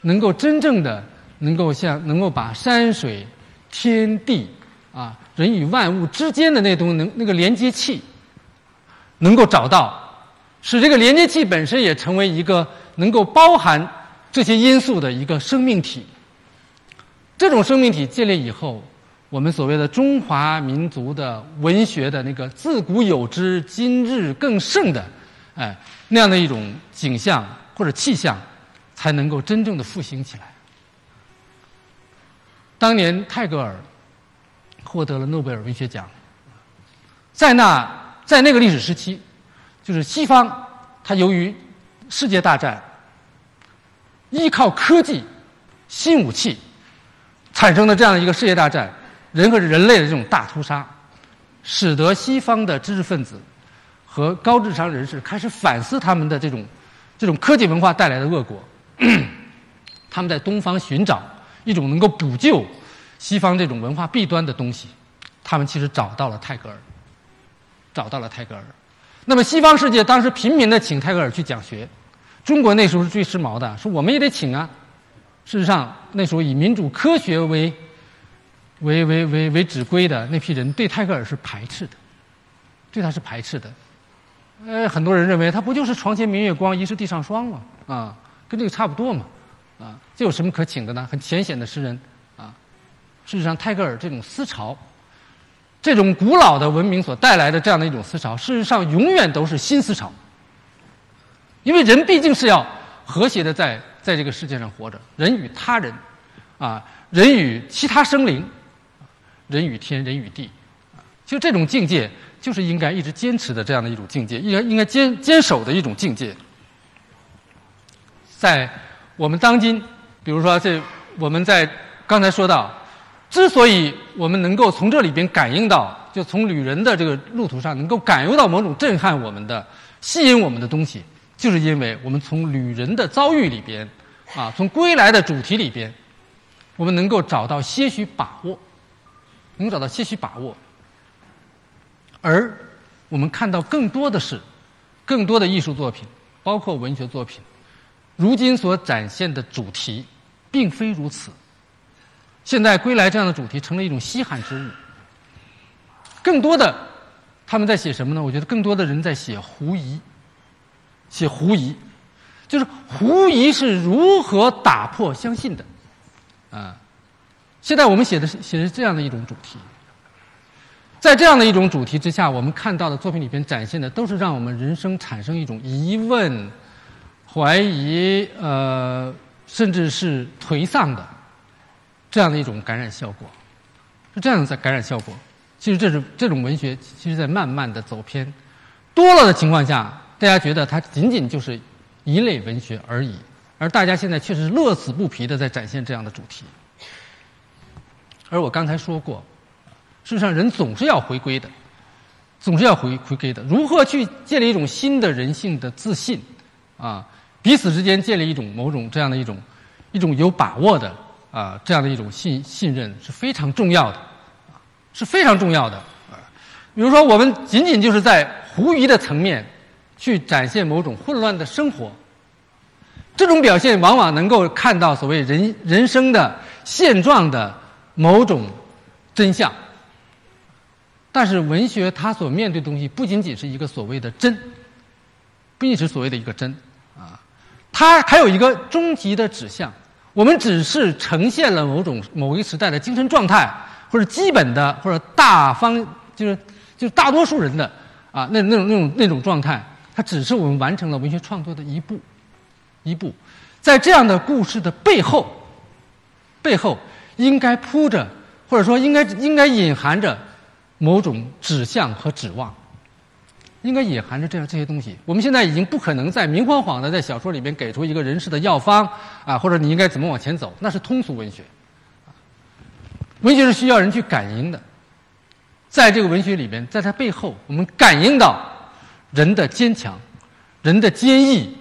能够真正的能够像能够把山水、天地啊、人与万物之间的那东能那个连接器，能够找到，使这个连接器本身也成为一个能够包含。这些因素的一个生命体，这种生命体建立以后，我们所谓的中华民族的文学的那个自古有之，今日更盛的，哎，那样的一种景象或者气象，才能够真正的复兴起来。当年泰戈尔获得了诺贝尔文学奖，在那在那个历史时期，就是西方，它由于世界大战。依靠科技、新武器产生的这样一个世界大战，人和人类的这种大屠杀，使得西方的知识分子和高智商人士开始反思他们的这种这种科技文化带来的恶果。他们在东方寻找一种能够补救西方这种文化弊端的东西，他们其实找到了泰戈尔，找到了泰戈尔。那么西方世界当时频频的请泰戈尔去讲学。中国那时候是最时髦的，说我们也得请啊。事实上，那时候以民主科学为为为为为指归的那批人，对泰戈尔是排斥的，对他是排斥的。呃，很多人认为他不就是“床前明月光，疑是地上霜”吗？啊，跟这个差不多嘛。啊，这有什么可请的呢？很浅显的诗人。事实上，泰戈尔这种思潮，这种古老的文明所带来的这样的一种思潮，事实上永远都是新思潮。因为人毕竟是要和谐的在在这个世界上活着，人与他人，啊，人与其他生灵，人与天，人与地，就这种境界，就是应该一直坚持的这样的一种境界，应该应该坚坚守的一种境界。在我们当今，比如说这我们在刚才说到，之所以我们能够从这里边感应到，就从旅人的这个路途上能够感应到某种震撼我们的、吸引我们的东西。就是因为我们从旅人的遭遇里边，啊，从归来的主题里边，我们能够找到些许把握，能找到些许把握，而我们看到更多的是，更多的艺术作品，包括文学作品，如今所展现的主题，并非如此。现在归来这样的主题成了一种稀罕之物，更多的他们在写什么呢？我觉得更多的人在写狐疑。写狐疑，就是狐疑是如何打破相信的，啊！现在我们写的是写的是这样的一种主题。在这样的一种主题之下，我们看到的作品里边展现的都是让我们人生产生一种疑问、怀疑，呃，甚至是颓丧的这样的一种感染效果，是这样的感染效果。其实这是这种文学，其实在慢慢的走偏，多了的情况下，大家觉得它仅仅就是一类文学而已，而大家现在确实是乐此不疲的在展现这样的主题。而我刚才说过。事实上，人总是要回归的，总是要回回归的。如何去建立一种新的人性的自信，啊，彼此之间建立一种某种这样的一种一种有把握的啊这样的一种信信任是非常重要的，是非常重要的。比如说，我们仅仅就是在狐疑的层面去展现某种混乱的生活，这种表现往往能够看到所谓人人生的现状的某种真相。但是文学它所面对的东西不仅仅是一个所谓的真，不仅是所谓的一个真，啊，它还有一个终极的指向。我们只是呈现了某种某一时代的精神状态，或者基本的，或者大方，就是就是大多数人的啊那那种那种那种状态，它只是我们完成了文学创作的一步，一步，在这样的故事的背后，背后应该铺着，或者说应该应该隐含着。某种指向和指望，应该隐含着这样这些东西。我们现在已经不可能再明晃晃的在小说里边给出一个人事的药方啊，或者你应该怎么往前走，那是通俗文学。文学是需要人去感应的，在这个文学里边，在它背后，我们感应到人的坚强、人的坚毅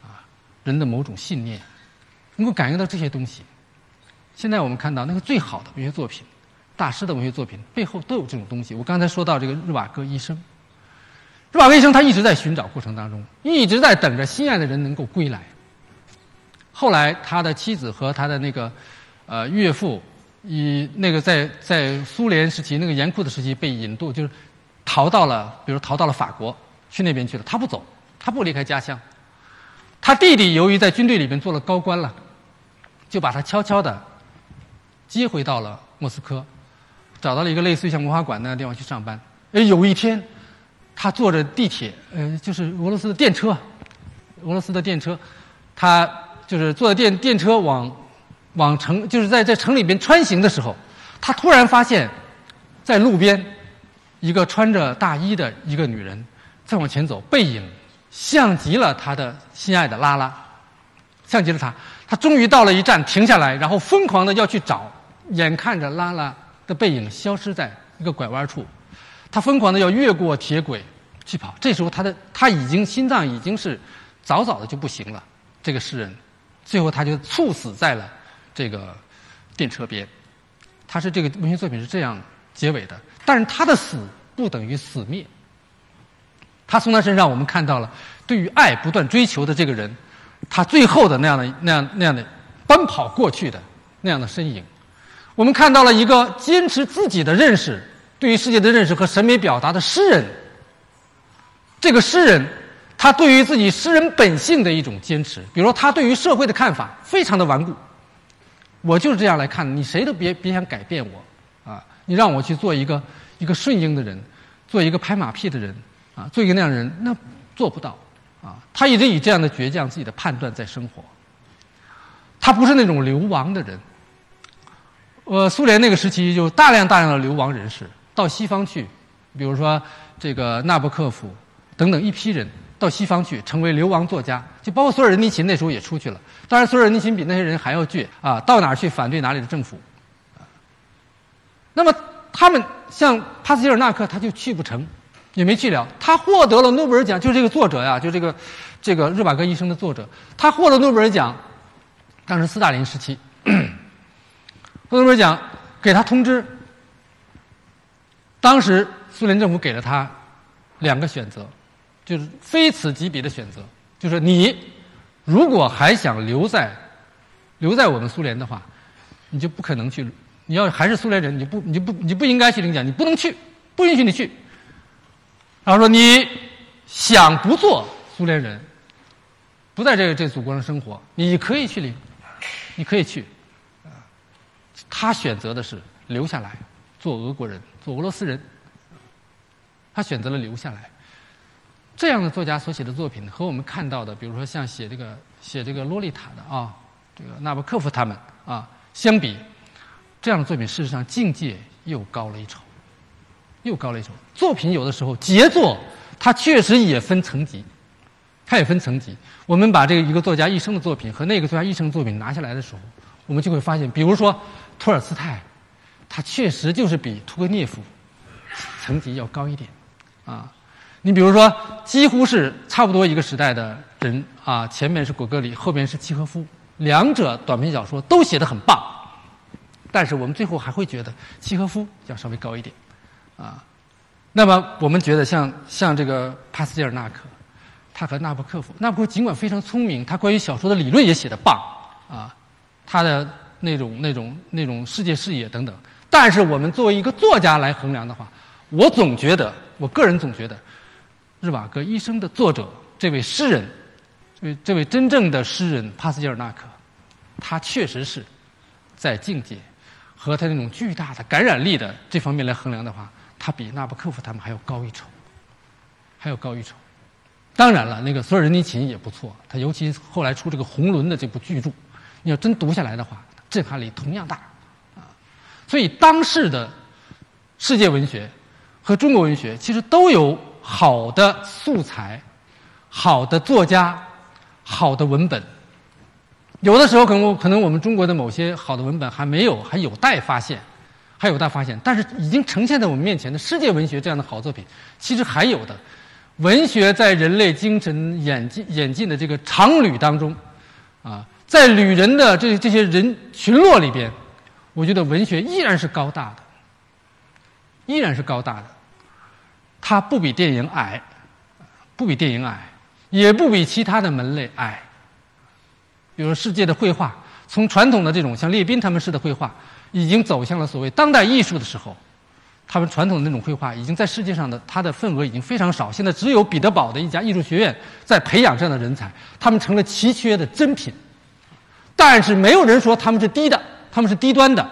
啊，人的某种信念，能够感应到这些东西。现在我们看到那个最好的文学作品。大师的文学作品背后都有这种东西。我刚才说到这个日瓦戈医生，日瓦戈医生他一直在寻找过程当中，一直在等着心爱的人能够归来。后来他的妻子和他的那个呃岳父，以那个在在苏联时期那个严酷的时期被引渡，就是逃到了，比如逃到了法国，去那边去了。他不走，他不离开家乡。他弟弟由于在军队里边做了高官了，就把他悄悄的接回到了莫斯科。找到了一个类似于像文化馆那样的地方去上班。哎，有一天，他坐着地铁，呃，就是俄罗斯的电车，俄罗斯的电车，他就是坐着电电车往往城，就是在在城里边穿行的时候，他突然发现，在路边，一个穿着大衣的一个女人在往前走，背影像极了他的心爱的拉拉，像极了他。他终于到了一站，停下来，然后疯狂的要去找，眼看着拉拉。的背影消失在一个拐弯处，他疯狂的要越过铁轨去跑。这时候，他的他已经心脏已经是早早的就不行了。这个诗人，最后他就猝死在了这个电车边。他是这个文学作品是这样结尾的，但是他的死不等于死灭。他从他身上，我们看到了对于爱不断追求的这个人，他最后的那样的那样那样的奔跑过去的那样的身影。我们看到了一个坚持自己的认识，对于世界的认识和审美表达的诗人。这个诗人，他对于自己诗人本性的一种坚持，比如说他对于社会的看法非常的顽固。我就是这样来看，你谁都别别想改变我，啊，你让我去做一个一个顺应的人，做一个拍马屁的人，啊，做一个那样的人，那做不到，啊，他一直以这样的倔强自己的判断在生活。他不是那种流亡的人。呃，苏联那个时期就大量大量的流亡人士到西方去，比如说这个纳博科夫等等一批人到西方去成为流亡作家，就包括索尔仁尼琴那时候也出去了。当然，索尔仁尼琴比那些人还要倔啊，到哪儿去反对哪里的政府。那么他们像帕斯捷尔纳克，他就去不成，也没去了。他获得了诺贝尔奖，就是这个作者呀，就这个这个日瓦戈医生的作者，他获得诺贝尔奖，当时斯大林时期。诺贝尔奖给他通知，当时苏联政府给了他两个选择，就是非此即彼的选择，就是你如果还想留在留在我们苏联的话，你就不可能去；你要还是苏联人，你就不你就不你就不应该去领奖，你不能去，不允许你去。然后说你想不做苏联人，不在这个这祖国上生活，你可以去领，你可以去。他选择的是留下来，做俄国人，做俄罗斯人，他选择了留下来。这样的作家所写的作品和我们看到的，比如说像写这个写这个《洛丽塔》的啊，这个纳博科夫他们啊相比，这样的作品事实上境界又高了一筹，又高了一筹。作品有的时候杰作，它确实也分层级，它也分层级。我们把这个一个作家一生的作品和那个作家一生作品拿下来的时候，我们就会发现，比如说托尔斯泰。他确实就是比屠格涅夫层级要高一点，啊，你比如说，几乎是差不多一个时代的人啊，前面是果戈里，后边是契诃夫，两者短篇小说都写得很棒，但是我们最后还会觉得契诃夫要稍微高一点，啊，那么我们觉得像像这个帕斯捷尔纳克，他和纳博科夫，纳博科尽管非常聪明，他关于小说的理论也写得棒，啊，他的那种那种那种世界视野等等。但是我们作为一个作家来衡量的话，我总觉得，我个人总觉得，日瓦戈医生的作者这位诗人，这位这位真正的诗人帕斯捷尔纳克，他确实是在境界和他那种巨大的感染力的这方面来衡量的话，他比纳博科夫他们还要高一筹，还要高一筹。当然了，那个索尔仁尼琴也不错，他尤其后来出这个《红轮》的这部巨著，你要真读下来的话，震撼力同样大。所以，当世的世界文学和中国文学其实都有好的素材、好的作家、好的文本。有的时候，可能可能我们中国的某些好的文本还没有，还有待发现，还有待发现。但是，已经呈现在我们面前的世界文学这样的好作品，其实还有的。文学在人类精神演进演进的这个长旅当中，啊，在旅人的这这些人群落里边。我觉得文学依然是高大的，依然是高大的，它不比电影矮，不比电影矮，也不比其他的门类矮。比如世界的绘画，从传统的这种像列宾他们式的绘画，已经走向了所谓当代艺术的时候，他们传统的那种绘画已经在世界上的它的份额已经非常少。现在只有彼得堡的一家艺术学院在培养这样的人才，他们成了奇缺的珍品，但是没有人说他们是低的。他们是低端的。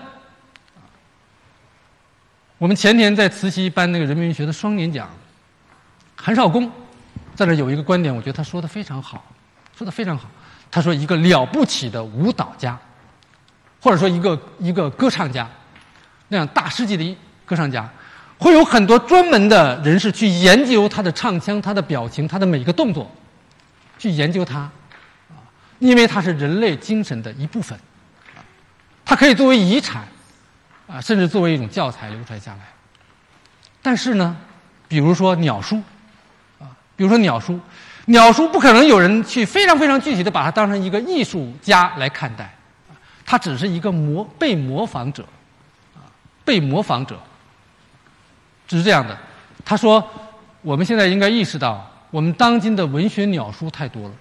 我们前年在慈溪颁那个人民文学的双年奖，韩少功在那有一个观点，我觉得他说的非常好，说的非常好。他说一个了不起的舞蹈家，或者说一个一个歌唱家，那样大师级的歌唱家，会有很多专门的人士去研究他的唱腔、他的表情、他的每一个动作，去研究他，啊，因为他是人类精神的一部分。它可以作为遗产，啊，甚至作为一种教材流传下来。但是呢，比如说鸟书，啊，比如说鸟书，鸟书不可能有人去非常非常具体的把它当成一个艺术家来看待，它只是一个模被模仿者，啊，被模仿者，只是这样的。他说，我们现在应该意识到，我们当今的文学鸟书太多了，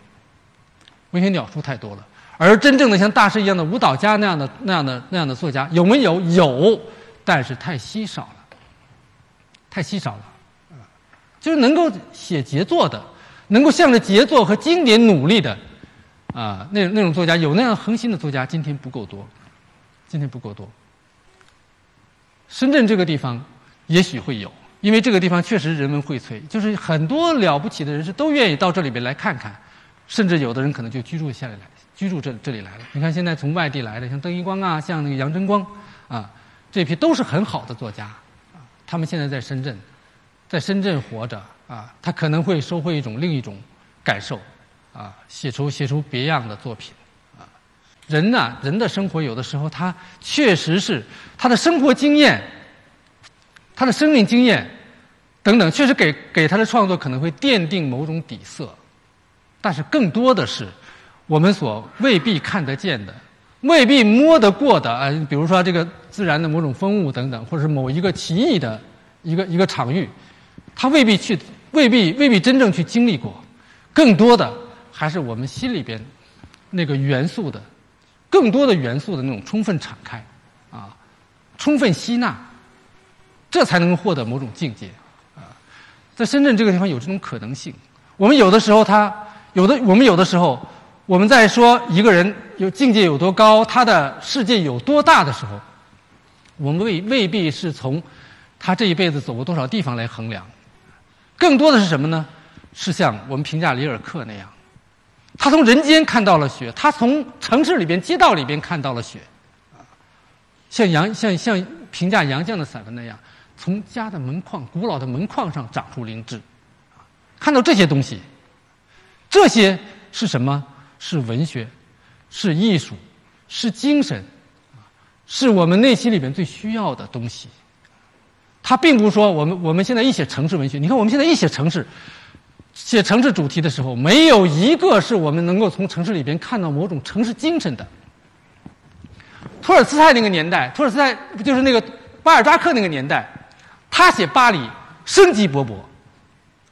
文学鸟书太多了。而真正的像大师一样的舞蹈家那样的那样的那样的作家有没有？有，但是太稀少了，太稀少了。就是能够写杰作的，能够向着杰作和经典努力的，啊，那那种作家有那样恒心的作家，今天不够多，今天不够多。深圳这个地方也许会有，因为这个地方确实人文荟萃，就是很多了不起的人士都愿意到这里边来看看，甚至有的人可能就居住下来了。居住这这里来了，你看现在从外地来的，像邓一光啊，像那个杨真光，啊，这批都是很好的作家，啊，他们现在在深圳，在深圳活着，啊，他可能会收获一种另一种感受，啊，写出写出别样的作品，啊，人呢，人的生活有的时候他确实是他的生活经验，他的生命经验等等，确实给给他的创作可能会奠定某种底色，但是更多的是。我们所未必看得见的，未必摸得过的啊，比如说这个自然的某种风物等等，或者是某一个奇异的一个一个场域，他未必去，未必未必真正去经历过。更多的还是我们心里边那个元素的，更多的元素的那种充分敞开啊，充分吸纳，这才能获得某种境界啊。在深圳这个地方有这种可能性。我们有的时候，他有的我们有的时候。我们在说一个人有境界有多高，他的世界有多大的时候，我们未未必是从他这一辈子走过多少地方来衡量，更多的是什么呢？是像我们评价里尔克那样，他从人间看到了雪，他从城市里边、街道里边看到了雪，像杨像像评价杨绛的散文那样，从家的门框、古老的门框上长出灵芝，看到这些东西，这些是什么？是文学，是艺术，是精神，是我们内心里边最需要的东西。他并不是说我们我们现在一写城市文学，你看我们现在一写城市，写城市主题的时候，没有一个是我们能够从城市里边看到某种城市精神的。托尔斯泰那个年代，托尔斯泰不就是那个巴尔扎克那个年代，他写巴黎生机勃勃，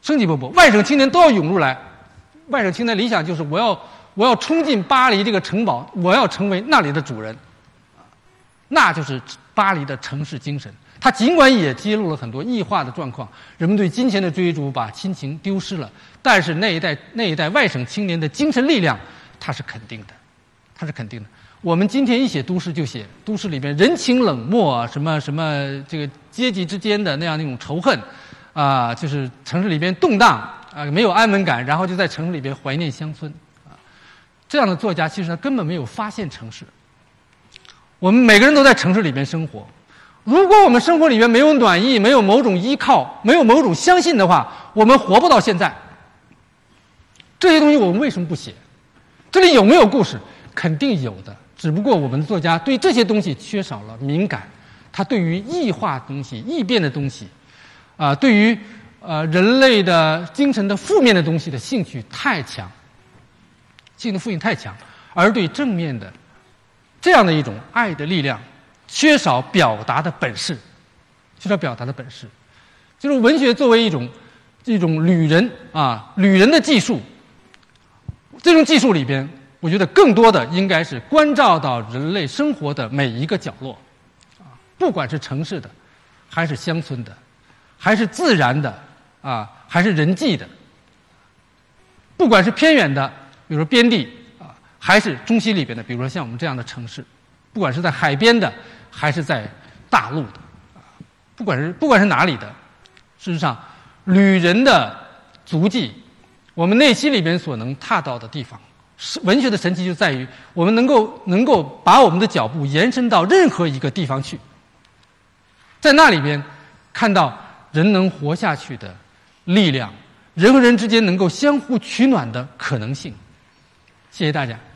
生机勃勃，外省青年都要涌入来，外省青年理想就是我要我要冲进巴黎这个城堡，我要成为那里的主人，那就是巴黎的城市精神。他尽管也揭露了很多异化的状况，人们对金钱的追逐把亲情丢失了，但是那一代那一代外省青年的精神力量，他是肯定的，他是肯定的。我们今天一写都市就写都市里边人情冷漠，什么什么这个阶级之间的那样那种仇恨，啊，就是城市里边动荡啊，没有安稳感，然后就在城市里边怀念乡村，这样的作家其实他根本没有发现城市。我们每个人都在城市里边生活。如果我们生活里面没有暖意，没有某种依靠，没有某种相信的话，我们活不到现在。这些东西我们为什么不写？这里有没有故事？肯定有的，只不过我们的作家对这些东西缺少了敏感，他对于异化东西、异变的东西，啊，对于呃人类的精神的负面的东西的兴趣太强，性的负性太强，而对正面的这样的一种爱的力量。缺少表达的本事，缺少表达的本事，就是文学作为一种一种旅人啊，旅人的技术。这种技术里边，我觉得更多的应该是关照到人类生活的每一个角落，啊，不管是城市的，还是乡村的，还是自然的，啊，还是人际的，不管是偏远的，比如说边地啊，还是中西里边的，比如说像我们这样的城市，不管是在海边的。还是在大陆的，啊，不管是不管是哪里的，事实上，旅人的足迹，我们内心里边所能踏到的地方，是文学的神奇就在于我们能够能够把我们的脚步延伸到任何一个地方去，在那里边看到人能活下去的力量，人和人之间能够相互取暖的可能性。谢谢大家。